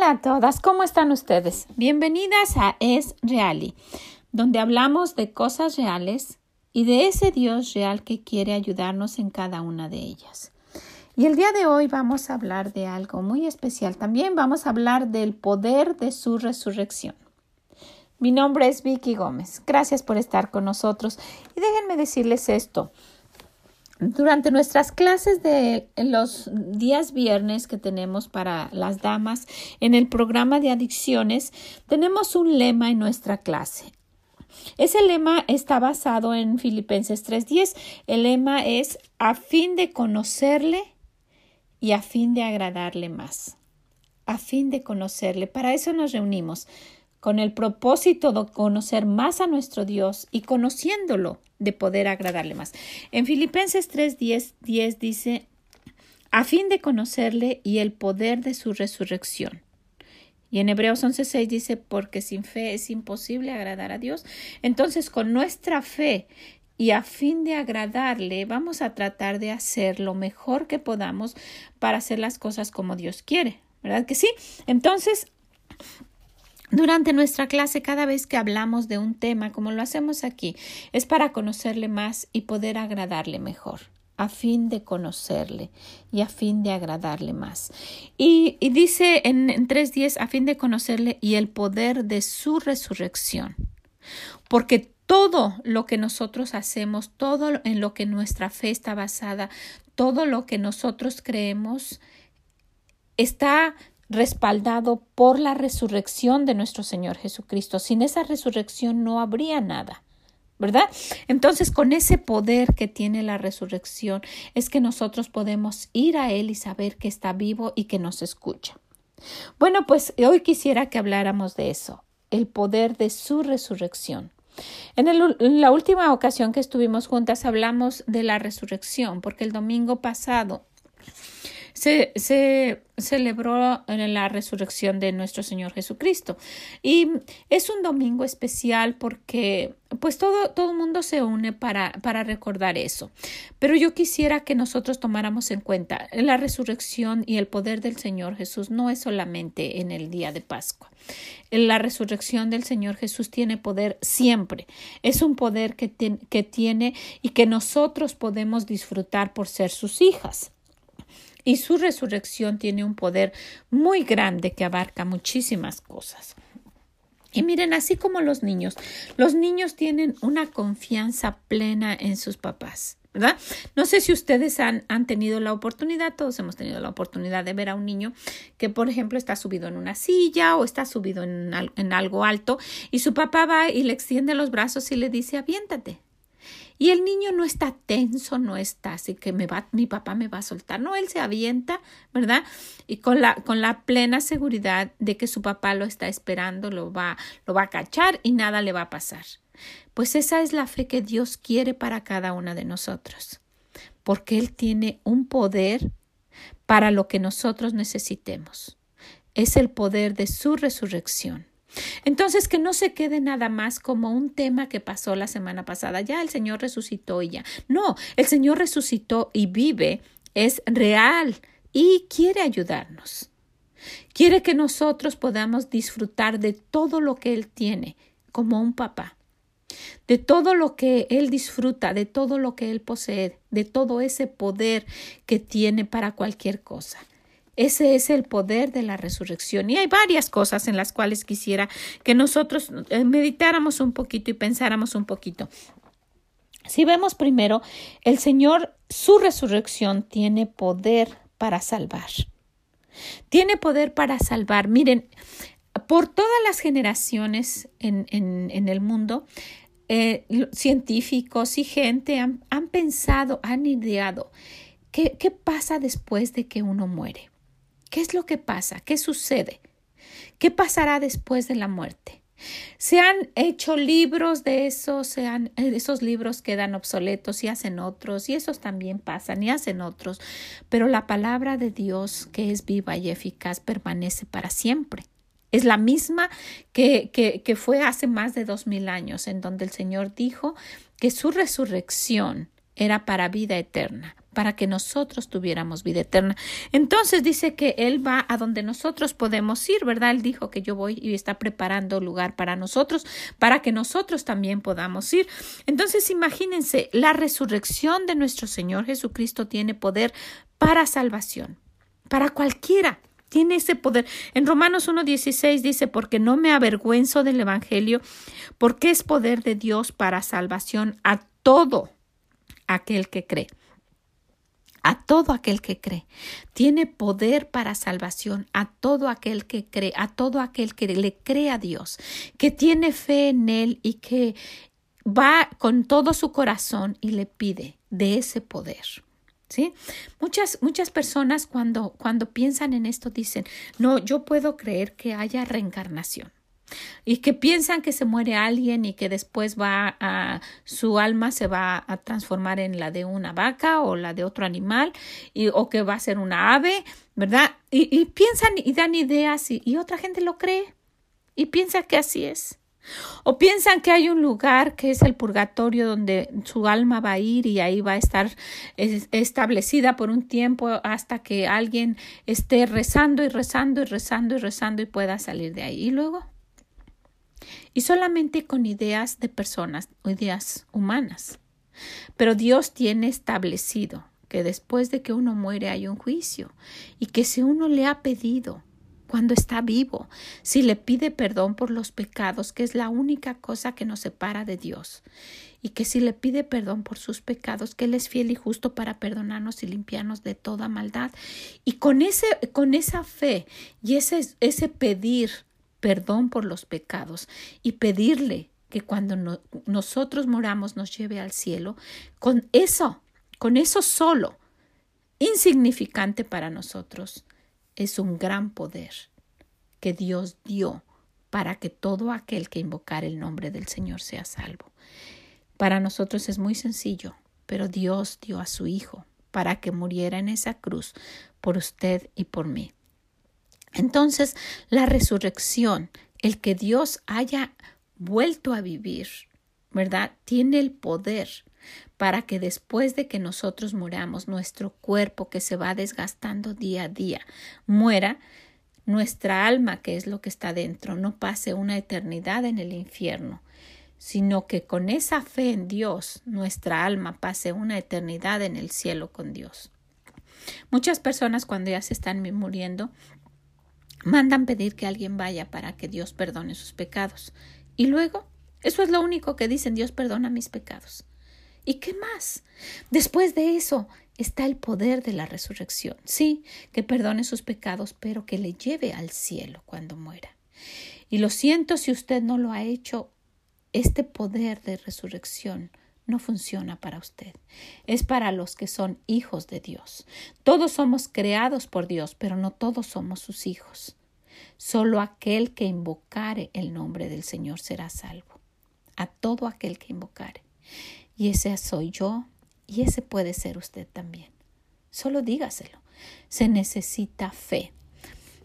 Hola a todas, ¿cómo están ustedes? Bienvenidas a Es Reali, donde hablamos de cosas reales y de ese Dios real que quiere ayudarnos en cada una de ellas. Y el día de hoy vamos a hablar de algo muy especial. También vamos a hablar del poder de su resurrección. Mi nombre es Vicky Gómez. Gracias por estar con nosotros. Y déjenme decirles esto. Durante nuestras clases de los días viernes que tenemos para las damas en el programa de adicciones, tenemos un lema en nuestra clase. Ese lema está basado en Filipenses 3:10. El lema es a fin de conocerle y a fin de agradarle más. A fin de conocerle. Para eso nos reunimos con el propósito de conocer más a nuestro Dios y conociéndolo de poder agradarle más. En Filipenses 3, 10, dice, a fin de conocerle y el poder de su resurrección. Y en Hebreos 11:6 dice, porque sin fe es imposible agradar a Dios. Entonces, con nuestra fe y a fin de agradarle, vamos a tratar de hacer lo mejor que podamos para hacer las cosas como Dios quiere. ¿Verdad que sí? Entonces, durante nuestra clase, cada vez que hablamos de un tema, como lo hacemos aquí, es para conocerle más y poder agradarle mejor, a fin de conocerle y a fin de agradarle más. Y, dice en, en 3.10, a fin de conocerle y el poder de su resurrección. Porque todo lo que nosotros hacemos, todo en lo que nuestra fe está basada, todo lo que nosotros creemos, está respaldado por la resurrección de nuestro Señor Jesucristo. Sin esa resurrección no habría nada. ¿verdad? Entonces, con ese poder que tiene la resurrección, es que nosotros podemos ir a Él y saber que está vivo y que nos escucha. Bueno, pues hoy quisiera que habláramos de eso, el poder de su resurrección. En, la última ocasión que estuvimos juntas hablamos de la resurrección, porque el domingo pasado se, se celebró la resurrección de nuestro Señor Jesucristo. Y es un domingo especial porque pues todo, todo el mundo se une para, para recordar eso. Pero yo quisiera que nosotros tomáramos en cuenta la resurrección y el poder del Señor Jesús no es solamente en el día de Pascua. La resurrección del Señor Jesús tiene poder siempre. Es un poder que, que tiene y que nosotros podemos disfrutar por ser sus hijas y su resurrección tiene un poder muy grande que abarca muchísimas cosas. Y miren, así como los niños, los niños tienen una confianza plena en sus papás. ¿verdad? No sé si ustedes han, tenido la oportunidad, todos hemos tenido la oportunidad de ver a un niño que, por ejemplo, está subido en una silla o está subido en, en algo alto y su papá va y le extiende los brazos y le dice, aviéntate, y el niño no está tenso, no está así que me va, mi papá me va a soltar. No, él se avienta, ¿verdad? Y con la, con la plena seguridad de que su papá lo está esperando, lo va, lo va a cachar y nada le va a pasar. Pues esa es la fe que Dios quiere para cada una de nosotros, porque Él tiene un poder para lo que nosotros necesitemos. Es el poder de su resurrección. Entonces, que no se quede nada más como un tema que pasó la semana pasada. Ya el Señor resucitó y ya. No, el Señor resucitó y vive, es real y quiere ayudarnos. Quiere que nosotros podamos disfrutar de todo lo que Él tiene como un papá, de todo lo que Él disfruta, de todo lo que Él posee, de todo ese poder que tiene para cualquier cosa. Ese es el poder de la resurrección. Y hay varias cosas en las cuales quisiera que nosotros eh, meditáramos un poquito y pensáramos un poquito. Si vemos primero, el Señor, su resurrección tiene poder para salvar. Tiene poder para salvar. Miren, por todas las generaciones en, el mundo, eh, científicos y gente han, pensado, han ideado, ¿qué, ¿qué pasa después de que uno muere? ¿Qué es lo que pasa? ¿Qué sucede? ¿Qué pasará después de la muerte? Se han hecho libros de esos, han, esos libros quedan obsoletos y hacen otros, y esos también pasan y hacen otros, pero la palabra de Dios, que es viva y eficaz, permanece para siempre. Es la misma que, que fue hace más de dos mil años, en donde el Señor dijo que su resurrección era para vida eterna, para que nosotros tuviéramos vida eterna. Entonces dice que Él va a donde nosotros podemos ir, ¿verdad? Él dijo que yo voy y está preparando lugar para nosotros, para que nosotros también podamos ir. Entonces imagínense, la resurrección de nuestro Señor Jesucristo tiene poder para salvación, para cualquiera tiene ese poder. En Romanos 1.16 dice, porque no me avergüenzo del Evangelio, porque es poder de Dios para salvación a todo aquel que cree. A todo aquel que cree. Tiene poder para salvación a todo aquel que cree, a todo aquel que le cree a Dios, que tiene fe en Él y que va con todo su corazón y le pide de ese poder. ¿Sí? Muchas, muchas personas cuando, cuando piensan en esto dicen, no, yo puedo creer que haya reencarnación y que piensan que se muere alguien y que después va a su alma se va a transformar en la de una vaca o la de otro animal y, o que va a ser una ave, ¿verdad? Y, y piensan y dan ideas y, y otra gente lo cree y piensa que así es. O piensan que hay un lugar que es el purgatorio donde su alma va a ir y ahí va a estar establecida por un tiempo hasta que alguien esté rezando y rezando y rezando y rezando y pueda salir de ahí. Y luego. Y solamente con ideas de personas, ideas humanas. Pero Dios tiene establecido que después de que uno muere hay un juicio y que si uno le ha pedido cuando está vivo, si le pide perdón por los pecados, que es la única cosa que nos separa de Dios, y que si le pide perdón por sus pecados, que Él es fiel y justo para perdonarnos y limpiarnos de toda maldad. Y con, ese, con esa fe y ese, ese pedir perdón por los pecados y pedirle que cuando nosotros moramos nos lleve al cielo, con eso, con eso solo, insignificante para nosotros, es un gran poder que Dios dio para que todo aquel que invocar el nombre del Señor sea salvo. Para nosotros es muy sencillo, pero Dios dio a su Hijo para que muriera en esa cruz por usted y por mí. Entonces, la resurrección, el que Dios haya vuelto a vivir, ¿verdad? Tiene el poder para que después de que nosotros muramos, nuestro cuerpo que se va desgastando día a día muera, nuestra alma, que es lo que está dentro, no pase una eternidad en el infierno, sino que con esa fe en Dios, nuestra alma pase una eternidad en el cielo con Dios. Muchas personas cuando ya se están muriendo mandan pedir que alguien vaya para que Dios perdone sus pecados. Y luego, eso es lo único que dicen, Dios perdona mis pecados. ¿Y qué más? Después de eso está el poder de la resurrección. Sí, que perdone sus pecados, pero que le lleve al cielo cuando muera. Y lo siento si usted no lo ha hecho, este poder de resurrección no funciona para usted. Es para los que son hijos de Dios. Todos somos creados por Dios, pero no todos somos sus hijos. Solo aquel que invocare el nombre del Señor será salvo. A todo aquel que invocare. Y ese soy yo y ese puede ser usted también. Solo dígaselo. Se necesita fe.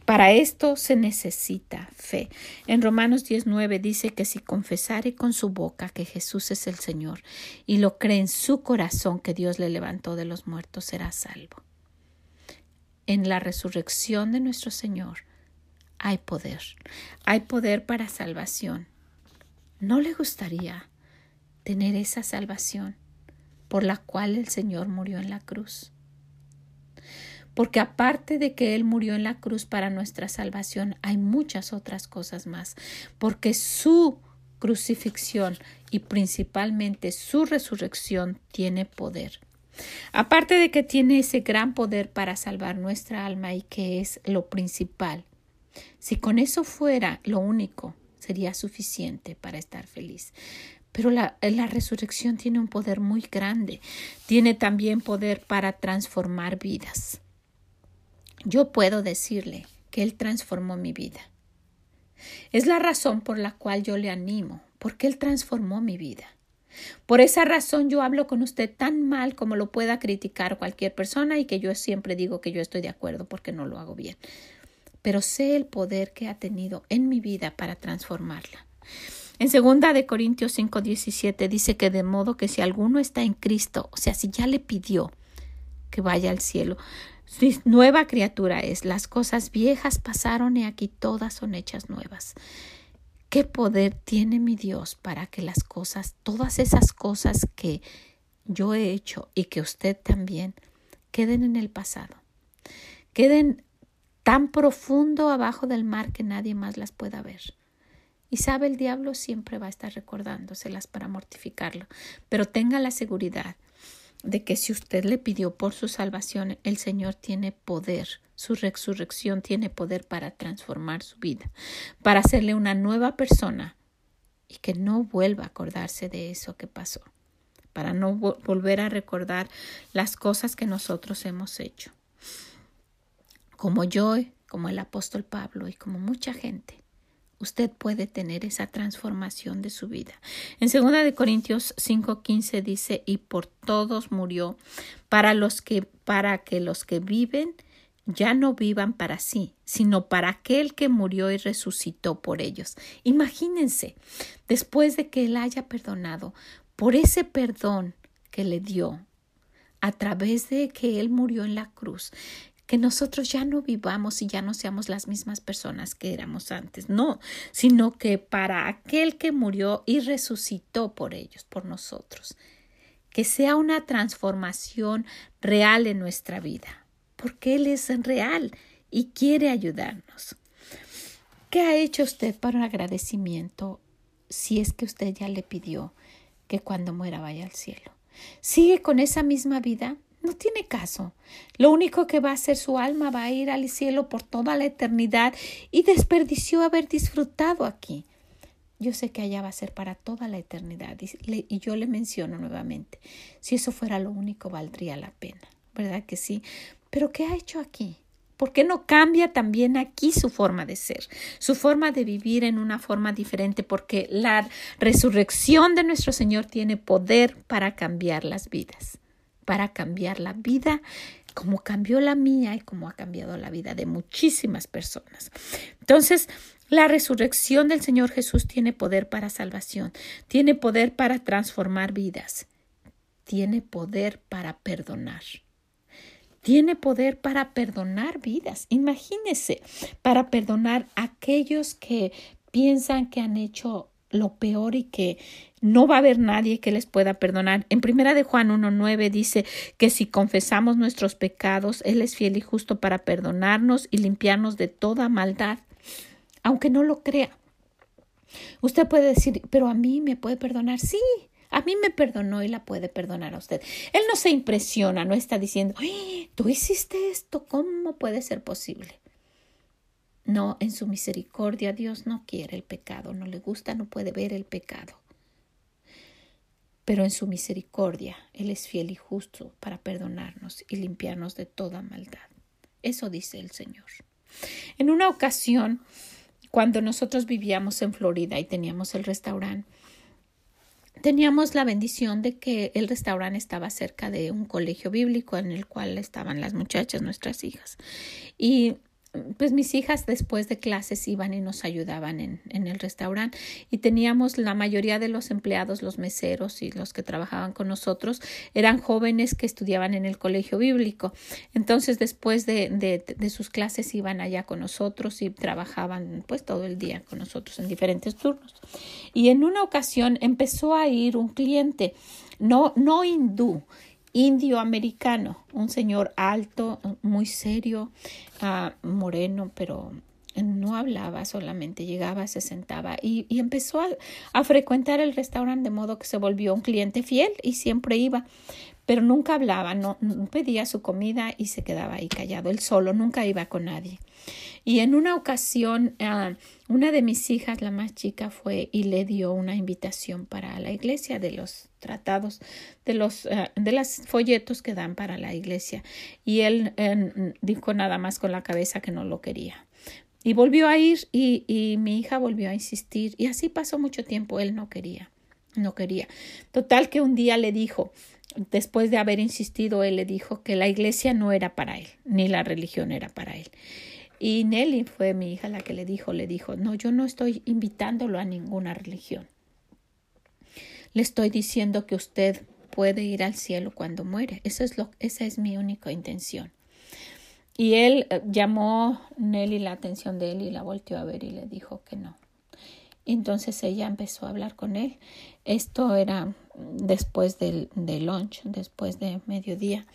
Para esto se necesita fe. En Romanos 19 dice que si confesare con su boca que Jesús es el Señor y lo cree en su corazón que Dios le levantó de los muertos, será salvo. En la resurrección de nuestro Señor hay poder. Hay poder para salvación. ¿No le gustaría tener esa salvación por la cual el Señor murió en la cruz. Porque aparte de que Él murió en la cruz para nuestra salvación, hay muchas otras cosas más, porque su crucifixión y principalmente su resurrección tiene poder. Aparte de que tiene ese gran poder para salvar nuestra alma y que es lo principal, si con eso fuera lo único, sería suficiente para estar feliz. Pero la, la, resurrección tiene un poder muy grande. Tiene también poder para transformar vidas. Yo puedo decirle que Él transformó mi vida. Es la razón por la cual yo le animo, porque Él transformó mi vida. Por esa razón yo hablo con usted tan mal como lo pueda criticar cualquier persona y que yo siempre digo que yo estoy de acuerdo porque no lo hago bien. Pero sé el poder que ha tenido en mi vida para transformarla. En segunda de Corintios 5, 17 dice que de modo que si alguno está en Cristo, o sea, si ya le pidió que vaya al cielo, nueva criatura es, las cosas viejas pasaron y aquí todas son hechas nuevas. ¿Qué poder tiene mi Dios para que las cosas, todas esas cosas que yo he hecho y que usted también, queden en el pasado? Queden tan profundo abajo del mar que nadie más las pueda ver. Y sabe, el diablo siempre va a estar recordándoselas para mortificarlo, pero tenga la seguridad de que si usted le pidió por su salvación, el Señor tiene poder, su resurrección tiene poder para transformar su vida, para hacerle una nueva persona y que no vuelva a acordarse de eso que pasó, para no volver a recordar las cosas que nosotros hemos hecho. Como yo, como el apóstol Pablo y como mucha gente, usted puede tener esa transformación de su vida. En 2 de Corintios 5:15 dice, "Y por todos murió para los que para que los que viven ya no vivan para sí, sino para aquel que murió y resucitó por ellos." Imagínense, después de que él haya perdonado, por ese perdón que le dio a través de que él murió en la cruz, que nosotros ya no vivamos y ya no seamos las mismas personas que éramos antes, no, sino que para aquel que murió y resucitó por ellos, por nosotros, que sea una transformación real en nuestra vida, porque Él es real y quiere ayudarnos. ¿Qué ha hecho usted para un agradecimiento si es que usted ya le pidió que cuando muera vaya al cielo? ¿Sigue con esa misma vida? No tiene caso. Lo único que va a hacer su alma va a ir al cielo por toda la eternidad y desperdició haber disfrutado aquí. Yo sé que allá va a ser para toda la eternidad y, y yo le menciono nuevamente, si eso fuera lo único valdría la pena, ¿verdad que sí? Pero ¿qué ha hecho aquí? ¿Por qué no cambia también aquí su forma de ser, su forma de vivir en una forma diferente? Porque la resurrección de nuestro Señor tiene poder para cambiar las vidas para cambiar la vida como cambió la mía y como ha cambiado la vida de muchísimas personas. Entonces, la resurrección del Señor Jesús tiene poder para salvación, tiene poder para transformar vidas, tiene poder para perdonar. Tiene poder para perdonar vidas. Imagínese, para perdonar a aquellos que piensan que han hecho lo peor y que no va a haber nadie que les pueda perdonar. En primera de Juan 1.9 dice que si confesamos nuestros pecados, Él es fiel y justo para perdonarnos y limpiarnos de toda maldad, aunque no lo crea. Usted puede decir, pero a mí me puede perdonar. Sí, a mí me perdonó y la puede perdonar a usted. Él no se impresiona, no está diciendo, tú hiciste esto, ¿cómo puede ser posible? No, en su misericordia Dios no quiere el pecado, no le gusta, no puede ver el pecado. Pero en su misericordia Él es fiel y justo para perdonarnos y limpiarnos de toda maldad. Eso dice el Señor. En una ocasión, cuando nosotros vivíamos en Florida y teníamos el restaurante, teníamos la bendición de que el restaurante estaba cerca de un colegio bíblico en el cual estaban las muchachas, nuestras hijas. Y pues mis hijas después de clases iban y nos ayudaban en, en, el restaurante y teníamos la mayoría de los empleados, los meseros y los que trabajaban con nosotros eran jóvenes que estudiaban en el colegio bíblico. Entonces después de, de, de sus clases iban allá con nosotros y trabajaban pues todo el día con nosotros en diferentes turnos. Y en una ocasión empezó a ir un cliente, no, no hindú, indio americano, un señor alto, muy serio, uh, moreno, pero no hablaba solamente, llegaba, se sentaba y, empezó a, frecuentar el restaurante de modo que se volvió un cliente fiel y siempre iba pero nunca hablaba, no, pedía su comida y se quedaba ahí callado, él solo, nunca iba con nadie. Y en una ocasión, uh, una de mis hijas, la más chica, fue y le dio una invitación para la iglesia de los tratados, de los uh, de los folletos que dan para la iglesia. Y él uh, dijo nada más con la cabeza que no lo quería. Y volvió a ir y, y mi hija volvió a insistir y así pasó mucho tiempo, él no quería, no quería. Total que un día le dijo, después de haber insistido, él le dijo que la iglesia no era para él, ni la religión era para él. Y Nelly fue mi hija la que le dijo, le dijo, no, yo no estoy invitándolo a ninguna religión. Le estoy diciendo que usted puede ir al cielo cuando muere. Eso es lo, esa es mi única intención. Y él eh, llamó Nelly la atención de él y la volteó a ver y le dijo que no. Entonces ella empezó a hablar con él. Esto era después del, lunch, después de mediodía.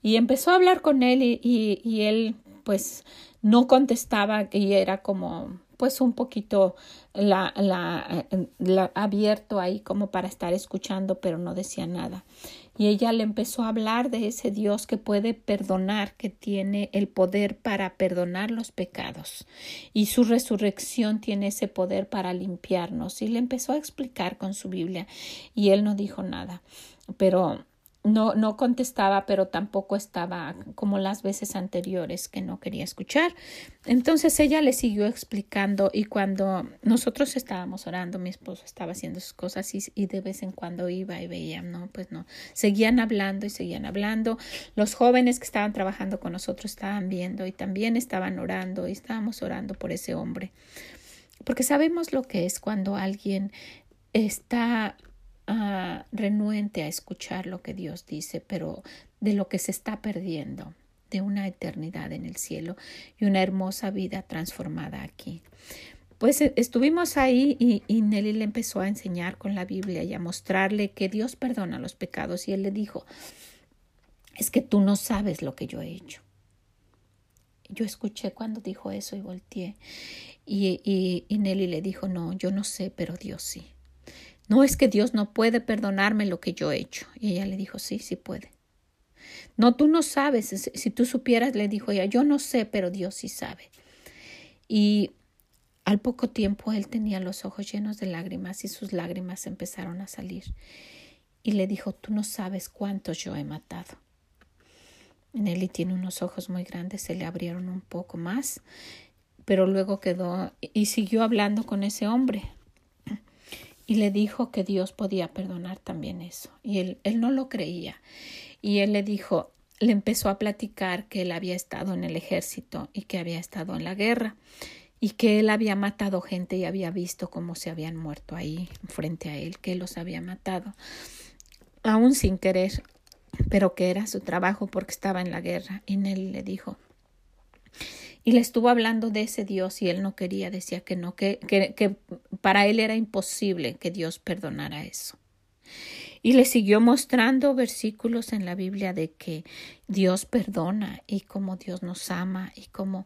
Y empezó a hablar con él y, y él pues no contestaba y era como pues un poquito la, la, la, abierto ahí como para estar escuchando, pero no decía nada. Y ella le empezó a hablar de ese Dios que puede perdonar, que tiene el poder para perdonar los pecados. Y su resurrección tiene ese poder para limpiarnos. Y le empezó a explicar con su Biblia. Y él no dijo nada. Pero no, no contestaba, pero tampoco estaba como las veces anteriores que no quería escuchar. Entonces ella le siguió explicando y cuando nosotros estábamos orando, mi esposo estaba haciendo sus cosas y, y, de vez en cuando iba y veía, no, pues no, seguían hablando y seguían hablando. Los jóvenes que estaban trabajando con nosotros estaban viendo y también estaban orando y estábamos orando por ese hombre. Porque sabemos lo que es cuando alguien está renuente a escuchar lo que Dios dice, pero de lo que se está perdiendo, de una eternidad en el cielo y una hermosa vida transformada aquí. Pues eh, estuvimos ahí y, y, Nelly le empezó a enseñar con la Biblia y a mostrarle que Dios perdona los pecados y él le dijo, es que tú no sabes lo que yo he hecho. Yo escuché cuando dijo eso y volteé y, y, y Nelly le dijo, no, yo no sé, pero Dios sí. No es que Dios no puede perdonarme lo que yo he hecho. Y ella le dijo, sí, sí puede. No, tú no sabes. Si tú supieras, le dijo ella, yo no sé, pero Dios sí sabe. Y al poco tiempo él tenía los ojos llenos de lágrimas y sus lágrimas empezaron a salir. Y le dijo, tú no sabes cuántos yo he matado. Nelly tiene unos ojos muy grandes, se le abrieron un poco más, pero luego quedó y siguió hablando con ese hombre y le dijo que Dios podía perdonar también eso. Y él, él no lo creía. Y él le dijo, le empezó a platicar que él había estado en el ejército y que había estado en la guerra y que él había matado gente y había visto cómo se habían muerto ahí frente a él, que los había matado, aún sin querer, pero que era su trabajo porque estaba en la guerra. Y él le dijo, y le estuvo hablando de ese Dios y él no quería, decía que no, que, para él era imposible que Dios perdonara eso. Y le siguió mostrando versículos en la Biblia de que Dios perdona y cómo Dios nos ama y cómo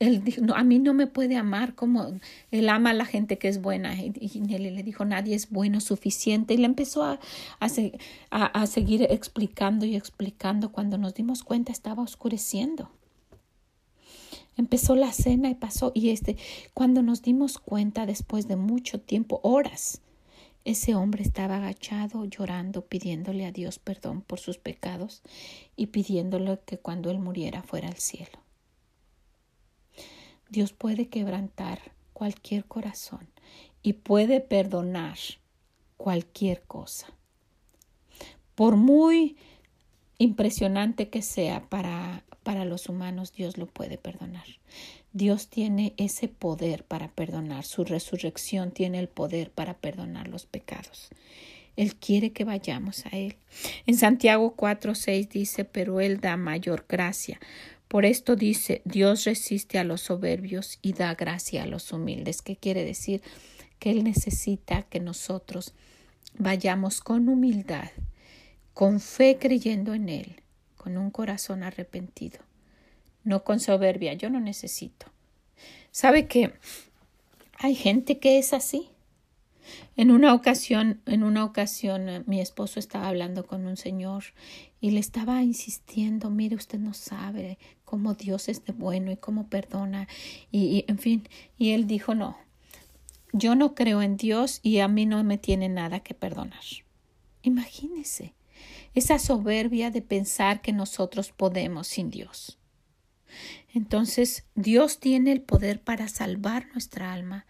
él dijo, a mí no me puede amar como él ama a la gente que es buena. Y, le dijo, nadie es bueno suficiente. Y le empezó a, a, a seguir explicando y explicando. Cuando nos dimos cuenta estaba oscureciendo. Empezó la cena y pasó y este cuando nos dimos cuenta después de mucho tiempo, horas, ese hombre estaba agachado, llorando, pidiéndole a Dios perdón por sus pecados y pidiéndole que cuando él muriera fuera al cielo. Dios puede quebrantar cualquier corazón y puede perdonar cualquier cosa. Por muy impresionante que sea para para los humanos Dios lo puede perdonar. Dios tiene ese poder para perdonar. Su resurrección tiene el poder para perdonar los pecados. Él quiere que vayamos a Él. En Santiago 4, 6 dice, pero Él da mayor gracia. Por esto dice, Dios resiste a los soberbios y da gracia a los humildes. ¿Qué quiere decir? Que Él necesita que nosotros vayamos con humildad, con fe creyendo en Él, con un corazón arrepentido, no con soberbia. Yo no necesito. ¿Sabe que hay gente que es así? En una ocasión, en una ocasión, eh, mi esposo estaba hablando con un señor y le estaba insistiendo, mire, usted no sabe cómo Dios es de bueno y cómo perdona y, y en fin, y él dijo, no, yo no creo en Dios y a mí no me tiene nada que perdonar. Imagínese esa soberbia de pensar que nosotros podemos sin Dios. Entonces Dios tiene el poder para salvar nuestra alma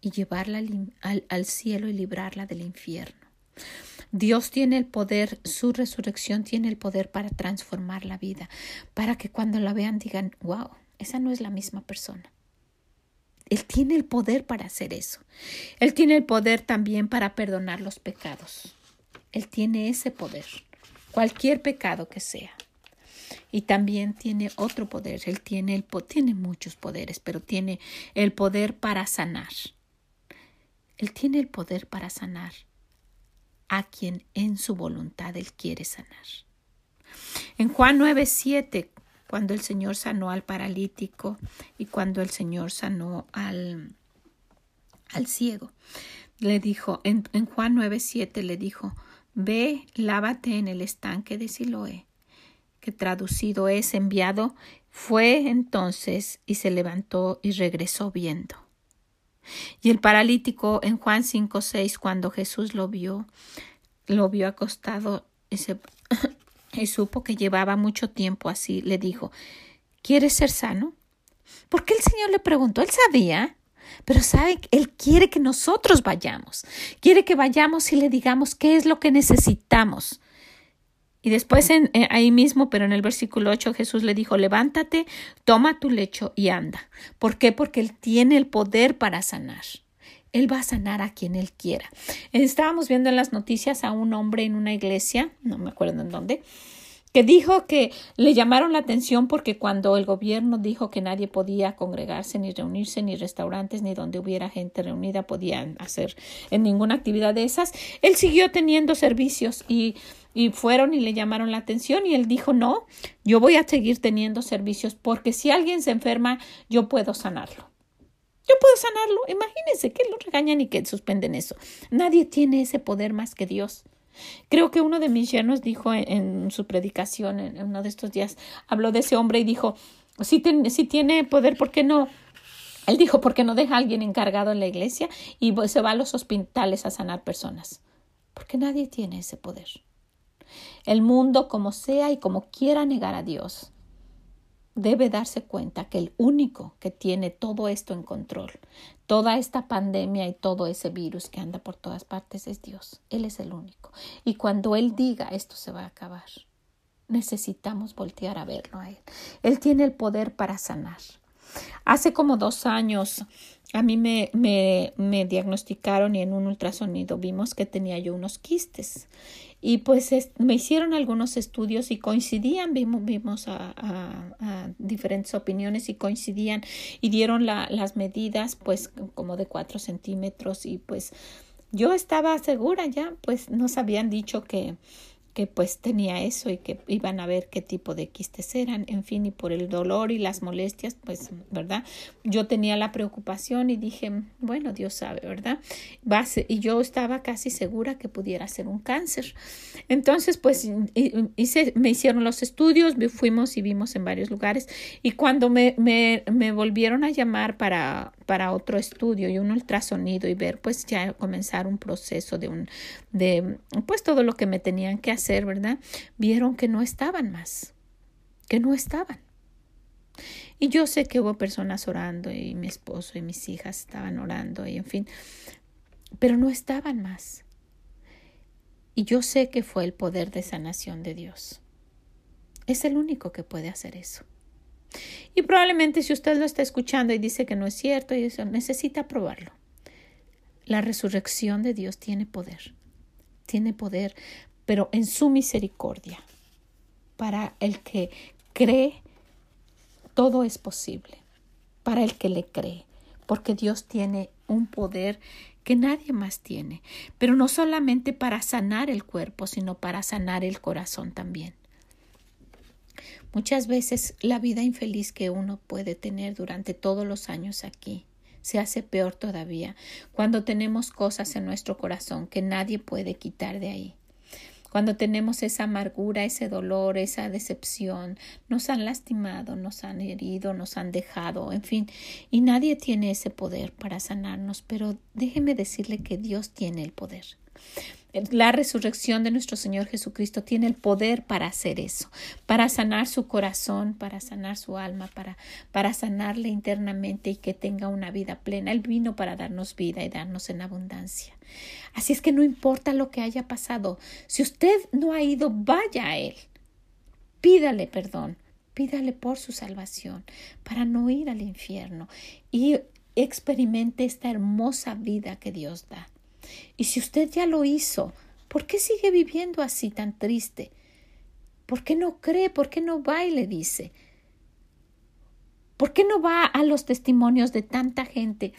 y llevarla al, cielo y librarla del infierno. Dios tiene el poder, su resurrección tiene el poder para transformar la vida, para que cuando la vean digan, wow, esa no es la misma persona. Él tiene el poder para hacer eso. Él tiene el poder también para perdonar los pecados. Él tiene ese poder, cualquier pecado que sea. Y también tiene otro poder. Él tiene, el, tiene muchos poderes, pero tiene el poder para sanar. Él tiene el poder para sanar a quien en su voluntad Él quiere sanar. En Juan 9, 7, cuando el Señor sanó al paralítico y cuando el Señor sanó al, al ciego. Le dijo, en, en Juan 9, 7 le dijo, ve, lávate en el estanque de Siloé, que traducido es enviado, fue entonces y se levantó y regresó viendo. Y el paralítico en Juan 5, 6, cuando Jesús lo vio, lo vio acostado y se y supo que llevaba mucho tiempo así, le dijo ¿Quieres ser sano? ¿Por qué el Señor le preguntó? Él sabía, pero sabe Él quiere que nosotros vayamos. Quiere que vayamos y le digamos qué es lo que necesitamos. Y después en, eh, ahí mismo, pero en el versículo 8, Jesús le dijo, levántate, toma tu lecho y anda. ¿Por qué? Porque Él tiene el poder para sanar. Él va a sanar a quien Él quiera. Estábamos viendo en las noticias a un hombre en una iglesia, no me acuerdo en dónde, que dijo que le llamaron la atención porque cuando el gobierno dijo que nadie podía congregarse, ni reunirse, ni restaurantes, ni donde hubiera gente reunida podían hacer en ninguna actividad de esas, él siguió teniendo servicios y, y fueron y le llamaron la atención y él dijo, no, yo voy a seguir teniendo servicios porque si alguien se enferma, yo puedo sanarlo. Yo puedo sanarlo. Imagínense que lo regañan y que suspenden eso. Nadie tiene ese poder más que Dios. Creo que uno de mis yernos dijo en, su predicación, en, uno de estos días, habló de ese hombre y dijo, si, si tiene poder, ¿por qué no? Él dijo, ¿por qué no deja a alguien encargado en la iglesia y se va a los hospitales a sanar personas? Porque nadie tiene ese poder. El mundo, como sea y como quiera negar a Dios, debe darse cuenta que el único que tiene todo esto en control, toda esta pandemia y todo ese virus que anda por todas partes es Dios. Él es el único. Y cuando Él diga esto se va a acabar, necesitamos voltear a verlo a Él. Él tiene el poder para sanar. Hace como dos años a mí me, me, me diagnosticaron y en un ultrasonido vimos que tenía yo unos quistes. Y pues me hicieron algunos estudios y coincidían, vimos, vimos a, a, diferentes opiniones y coincidían y dieron la, las medidas pues como de cuatro centímetros y pues yo estaba segura ya, pues nos habían dicho que que pues tenía eso y que iban a ver qué tipo de quistes eran, en fin, y por el dolor y las molestias, pues, ¿verdad? Yo tenía la preocupación y dije, bueno, Dios sabe, ¿verdad? y yo estaba casi segura que pudiera ser un cáncer. Entonces, pues, hice, me hicieron los estudios, fuimos y vimos en varios lugares, y cuando me, volvieron a llamar para, para otro estudio y un ultrasonido y ver, pues, ya comenzar un proceso de un, de, pues, todo lo que me tenían que hacer ¿verdad? Vieron que no estaban más, que no estaban. Y yo sé que hubo personas orando y mi esposo y mis hijas estaban orando y en fin, pero no estaban más. Y yo sé que fue el poder de sanación de Dios. Es el único que puede hacer eso. Y probablemente si usted lo está escuchando y dice que no es cierto, y eso, necesita probarlo. La resurrección de Dios tiene poder. Tiene poder pero en su misericordia. Para el que cree, todo es posible. Para el que le cree, porque Dios tiene un poder que nadie más tiene, pero no solamente para sanar el cuerpo, sino para sanar el corazón también. Muchas veces la vida infeliz que uno puede tener durante todos los años aquí se hace peor todavía cuando tenemos cosas en nuestro corazón que nadie puede quitar de ahí. Cuando tenemos esa amargura, ese dolor, esa decepción, nos han lastimado, nos han herido, nos han dejado, en fin, y nadie tiene ese poder para sanarnos, pero déjeme decirle que Dios tiene el poder. La resurrección de nuestro Señor Jesucristo tiene el poder para hacer eso, para sanar su corazón, para sanar su alma, para, para sanarle internamente y que tenga una vida plena. Él vino para darnos vida y darnos en abundancia. Así es que no importa lo que haya pasado, si usted no ha ido, vaya a Él. Pídale perdón, Pídale por su salvación, para no ir al infierno y experimente esta hermosa vida que Dios da. Y si usted ya lo hizo, ¿por qué sigue viviendo así tan triste? ¿Por qué no cree? ¿Por qué no va y le dice? ¿Por qué no va a los testimonios de tanta gente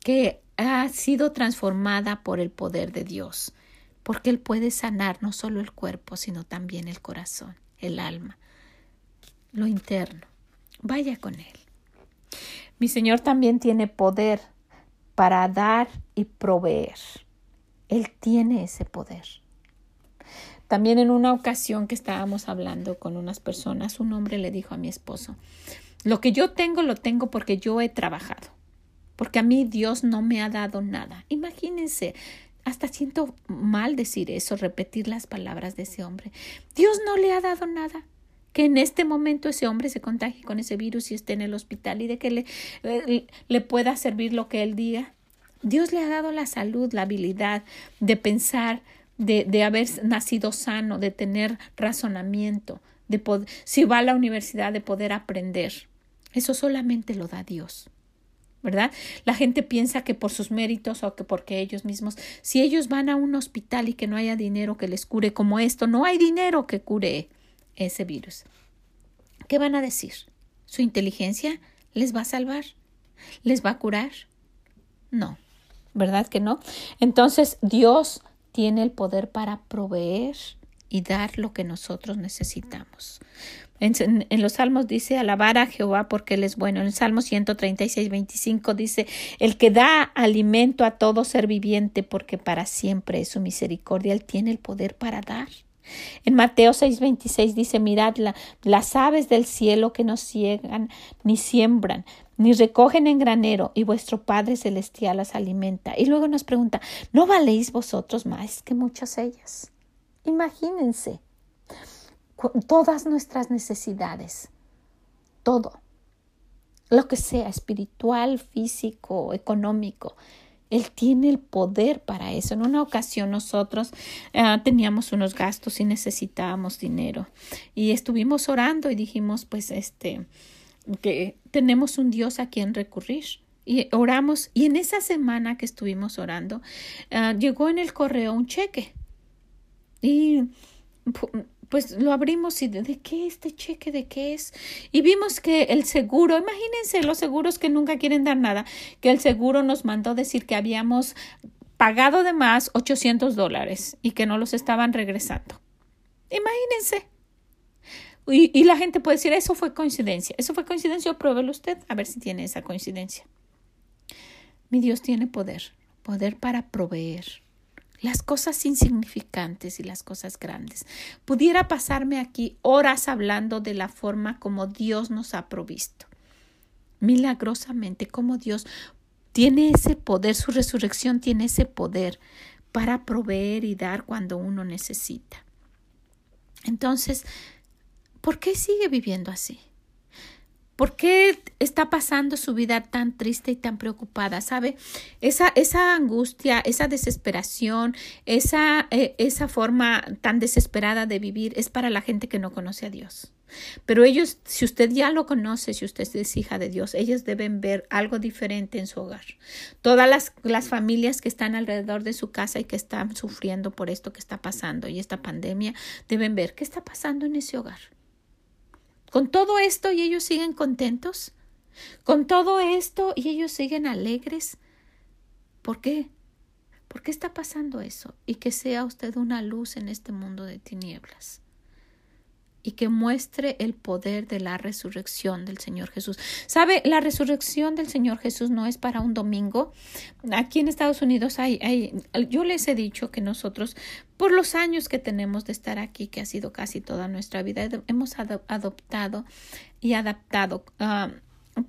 que ha sido transformada por el poder de Dios? Porque Él puede sanar no solo el cuerpo, sino también el corazón, el alma, lo interno. Vaya con Él. Mi Señor también tiene poder para dar y proveer. Él tiene ese poder. También en una ocasión que estábamos hablando con unas personas, un hombre le dijo a mi esposo, lo que yo tengo lo tengo porque yo he trabajado, porque a mí Dios no me ha dado nada. Imagínense, hasta siento mal decir eso, repetir las palabras de ese hombre. Dios no le ha dado nada. Que en este momento ese hombre se contagie con ese virus y esté en el hospital y de que le, eh, le pueda servir lo que él diga. Dios le ha dado la salud, la habilidad de pensar, de, de haber nacido sano, de tener razonamiento, de poder, si va a la universidad, de poder aprender. Eso solamente lo da Dios. ¿verdad? La gente piensa que por sus méritos o que porque ellos mismos, si ellos van a un hospital y que no haya dinero que les cure como esto, no hay dinero que cure ese virus. ¿Qué van a decir? ¿Su inteligencia les va a salvar? ¿Les va a curar? No, ¿verdad que no? Entonces Dios tiene el poder para proveer y dar lo que nosotros necesitamos. En, los Salmos dice alabar a Jehová porque Él es bueno. En el Salmo 136, 25 dice el que da alimento a todo ser viviente porque para siempre es su misericordia. Él tiene el poder para dar. En Mateo 6:26 dice, mirad las aves del cielo que no ciegan ni siembran, ni recogen en granero, y vuestro Padre Celestial las alimenta. Y luego nos pregunta, ¿no valéis vosotros más que muchas ellas? Imagínense todas nuestras necesidades, todo, lo que sea, espiritual, físico, económico. Él tiene el poder para eso. En una ocasión nosotros ah, teníamos unos gastos y necesitábamos dinero y estuvimos orando y dijimos, pues, este, que tenemos un Dios a quien recurrir. Y oramos y en esa semana que estuvimos orando, ah, llegó en el correo un cheque. Y pues lo abrimos y de, qué este cheque, de qué es. Y vimos que el seguro, imagínense los seguros que nunca quieren dar nada, que el seguro nos mandó decir que habíamos pagado de más 800 dólares y que no los estaban regresando. Imagínense. Y, y, la gente puede decir, eso fue coincidencia. Eso fue coincidencia, pruébelo usted a ver si tiene esa coincidencia. Mi Dios tiene poder, poder para proveer las cosas insignificantes y las cosas grandes. Pudiera pasarme aquí horas hablando de la forma como Dios nos ha provisto. Milagrosamente, como Dios tiene ese poder, su resurrección tiene ese poder para proveer y dar cuando uno necesita. Entonces, ¿por qué sigue viviendo así? ¿Por qué está pasando su vida tan triste y tan preocupada? ¿Sabe? Esa, esa angustia, esa desesperación, esa, eh, esa forma tan desesperada de vivir es para la gente que no conoce a Dios. Pero ellos, si usted ya lo conoce, si usted es hija de Dios, ellos deben ver algo diferente en su hogar. Todas las, las familias que están alrededor de su casa y que están sufriendo por esto que está pasando y esta pandemia, deben ver qué está pasando en ese hogar con todo esto y ellos siguen contentos. Con todo esto y ellos siguen alegres. ¿Por qué? ¿Por qué está pasando eso? Y que sea usted una luz en este mundo de tinieblas y que muestre el poder de la resurrección del Señor Jesús. ¿Sabe? La resurrección del Señor Jesús no es para un domingo. Aquí en Estados Unidos hay, hay yo les he dicho que nosotros, por los años que tenemos de estar aquí, que ha sido casi toda nuestra vida, hemos adoptado y adaptado uh,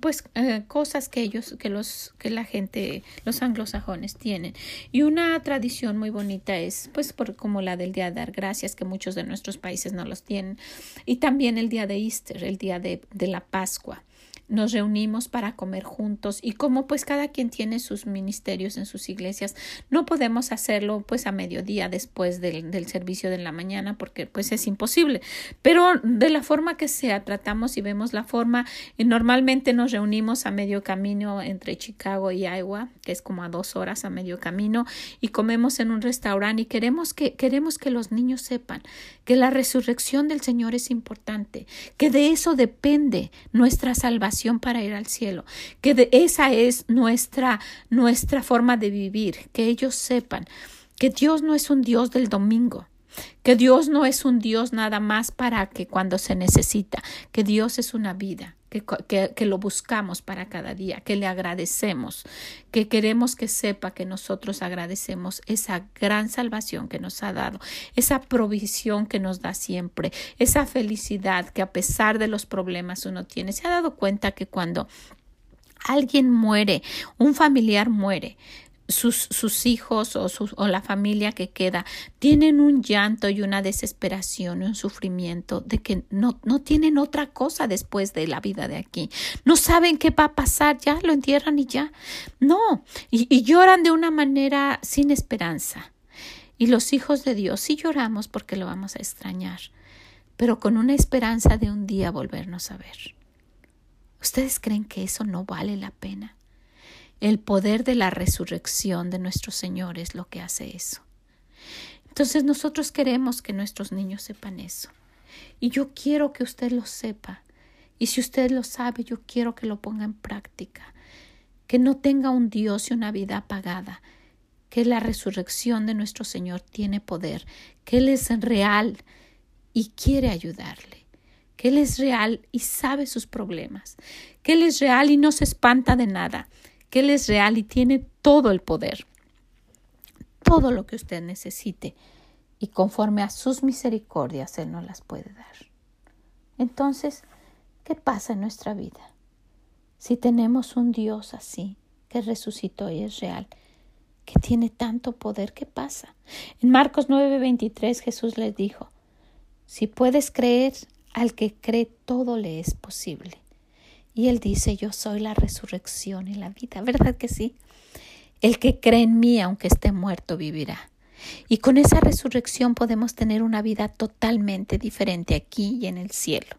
pues eh, cosas que ellos que los que la gente los anglosajones tienen. Y una tradición muy bonita es pues por, como la del día de dar gracias que muchos de nuestros países no los tienen. Y también el día de Easter el día de, de la Pascua nos reunimos para comer juntos y como pues cada quien tiene sus ministerios en sus iglesias, no podemos hacerlo pues a mediodía después del, del servicio de la mañana porque pues es imposible. Pero de la forma que sea, tratamos y vemos la forma. Y normalmente nos reunimos a medio camino entre Chicago y Iowa, que es como a dos horas a medio camino, y comemos en un restaurante y queremos que, queremos que los niños sepan que la resurrección del Señor es importante, que de eso depende nuestra salvación para ir al cielo, que de esa es nuestra, nuestra forma de vivir, que ellos sepan que Dios no es un Dios del domingo, que Dios no es un Dios nada más para que cuando se necesita, que Dios es una vida, que, que, que, lo buscamos para cada día, que le agradecemos, que queremos que sepa que nosotros agradecemos esa gran salvación que nos ha dado, esa provisión que nos da siempre, esa felicidad que a pesar de los problemas uno tiene. Se ha dado cuenta que cuando alguien muere, un familiar muere, sus, hijos o, o, la familia que queda tienen un llanto y una desesperación y un sufrimiento de que no, no tienen otra cosa después de la vida de aquí. No saben qué va a pasar, ya lo entierran y ya. No, y, y lloran de una manera sin esperanza. Y los hijos de Dios sí lloramos porque lo vamos a extrañar, pero con una esperanza de un día volvernos a ver. ¿Ustedes creen que eso no vale la pena? El poder de la resurrección de nuestro Señor es lo que hace eso. Entonces nosotros queremos que nuestros niños sepan eso. Y yo quiero que usted lo sepa. Y si usted lo sabe, yo quiero que lo ponga en práctica. Que no tenga un Dios y una vida apagada. Que la resurrección de nuestro Señor tiene poder. Que Él es real y quiere ayudarle. Que Él es real y sabe sus problemas. Que Él es real y no se espanta de nada Él es real y tiene todo el poder, todo lo que usted necesite, y conforme a sus misericordias Él nos las puede dar. Entonces, ¿qué pasa en nuestra vida? Si tenemos un Dios así, que resucitó y es real, que tiene tanto poder, ¿qué pasa? En Marcos 9:23 Jesús les dijo, si puedes creer, al que cree todo le es posible. Y Él dice, yo soy la resurrección y la vida. ¿Verdad que sí? El que cree en mí, aunque esté muerto, vivirá. Y con esa resurrección podemos tener una vida totalmente diferente aquí y en el cielo.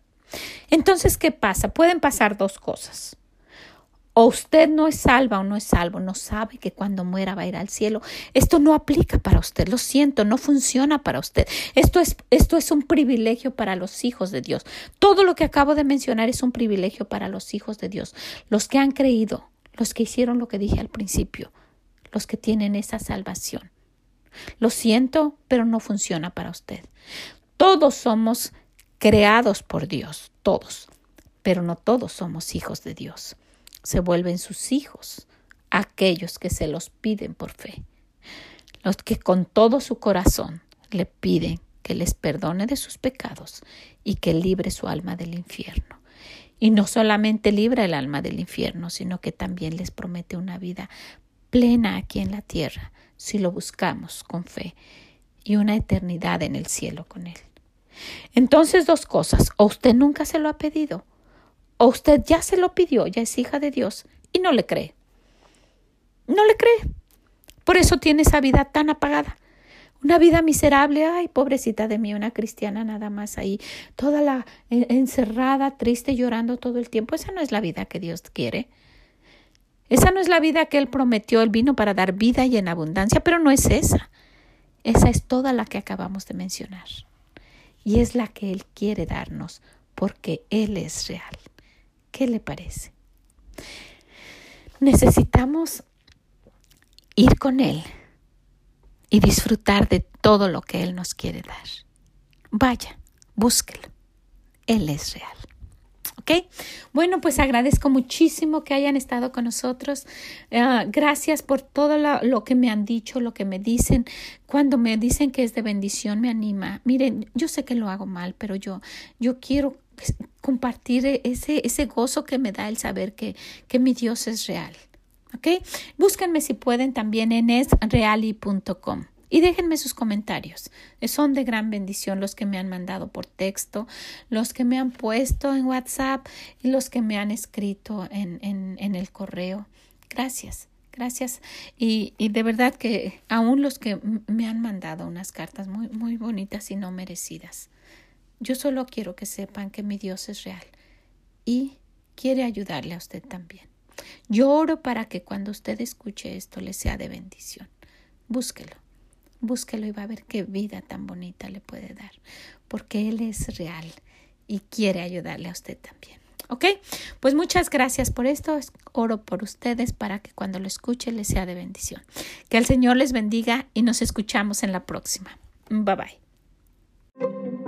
Entonces, ¿qué pasa? Pueden pasar dos cosas o usted no es salva o no es salvo, no sabe que cuando muera va a ir al cielo. Esto no aplica para usted, lo siento, no funciona para usted. Esto es, esto es un privilegio para los hijos de Dios. Todo lo que acabo de mencionar es un privilegio para los hijos de Dios, los que han creído, los que hicieron lo que dije al principio, los que tienen esa salvación. Lo siento, pero no funciona para usted. Todos somos creados por Dios, todos, pero no todos somos hijos de Dios se vuelven sus hijos, aquellos que se los piden por fe, los que con todo su corazón le piden que les perdone de sus pecados y que libre su alma del infierno. Y no solamente libra el alma del infierno, sino que también les promete una vida plena aquí en la tierra, si lo buscamos con fe, y una eternidad en el cielo con Él. Entonces dos cosas, o usted nunca se lo ha pedido, o usted ya se lo pidió, ya es hija de Dios y no le cree. No le cree. Por eso tiene esa vida tan apagada. Una vida miserable, ay, pobrecita de mí, una cristiana nada más ahí, toda la encerrada, triste, llorando todo el tiempo. Esa no es la vida que Dios quiere. Esa no es la vida que Él prometió. Él vino para dar vida y en abundancia, pero no es esa. Esa es toda la que acabamos de mencionar. Y es la que Él quiere darnos, porque Él es real. ¿Qué le parece? Necesitamos ir con Él y disfrutar de todo lo que Él nos quiere dar. Vaya, búsquelo. Él es real. ¿Ok? Bueno, pues agradezco muchísimo que hayan estado con nosotros. Uh, gracias por todo lo, lo, que me han dicho, lo que me dicen. Cuando me dicen que es de bendición, me anima. Miren, yo sé que lo hago mal, pero yo, yo quiero compartir ese, ese gozo que me da el saber que, que mi Dios es real. ¿Ok? Búsquenme si pueden también en esreali.com. Y déjenme sus comentarios. Son de gran bendición los que me han mandado por texto, los que me han puesto en WhatsApp y los que me han escrito en, en, en el correo. Gracias, gracias. Y, y, de verdad que aún los que me han mandado unas cartas muy, muy bonitas y no merecidas. Yo solo quiero que sepan que mi Dios es real y quiere ayudarle a usted también. Yo oro para que cuando usted escuche esto le sea de bendición. Búsquelo Búsquelo y va a ver qué vida tan bonita le puede dar, porque Él es real y quiere ayudarle a usted también. ¿Ok? Pues muchas gracias por esto. Oro por ustedes para que cuando lo escuche les sea de bendición. Que el Señor les bendiga y nos escuchamos en la próxima. Bye bye.